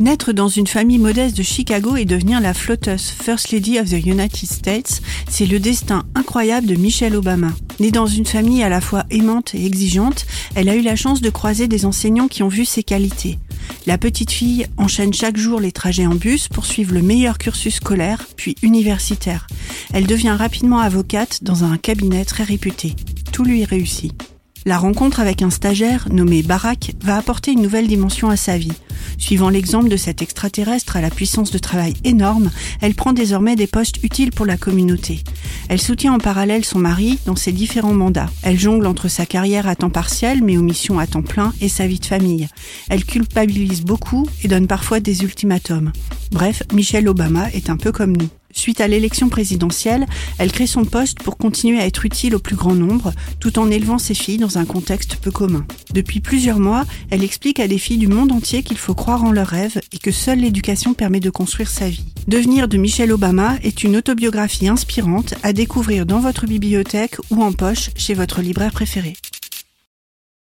Naître dans une famille modeste de Chicago et devenir la flotteuse First Lady of the United States, c'est le destin incroyable de Michelle Obama. Née dans une famille à la fois aimante et exigeante, elle a eu la chance de croiser des enseignants qui ont vu ses qualités. La petite fille enchaîne chaque jour les trajets en bus pour suivre le meilleur cursus scolaire, puis universitaire. Elle devient rapidement avocate dans un cabinet très réputé. Tout lui réussit. La rencontre avec un stagiaire nommé Barack va apporter une nouvelle dimension à sa vie. Suivant l'exemple de cet extraterrestre à la puissance de travail énorme, elle prend désormais des postes utiles pour la communauté. Elle soutient en parallèle son mari dans ses différents mandats. Elle jongle entre sa carrière à temps partiel mais aux missions à temps plein et sa vie de famille. Elle culpabilise beaucoup et donne parfois des ultimatums. Bref, Michelle Obama est un peu comme nous. Suite à l'élection présidentielle, elle crée son poste pour continuer à être utile au plus grand nombre, tout en élevant ses filles dans un contexte peu commun. Depuis plusieurs mois, elle explique à des filles du monde entier qu'il faut croire en leurs rêves et que seule l'éducation permet de construire sa vie. Devenir de Michelle Obama est une autobiographie inspirante à découvrir dans votre bibliothèque ou en poche chez votre libraire préféré.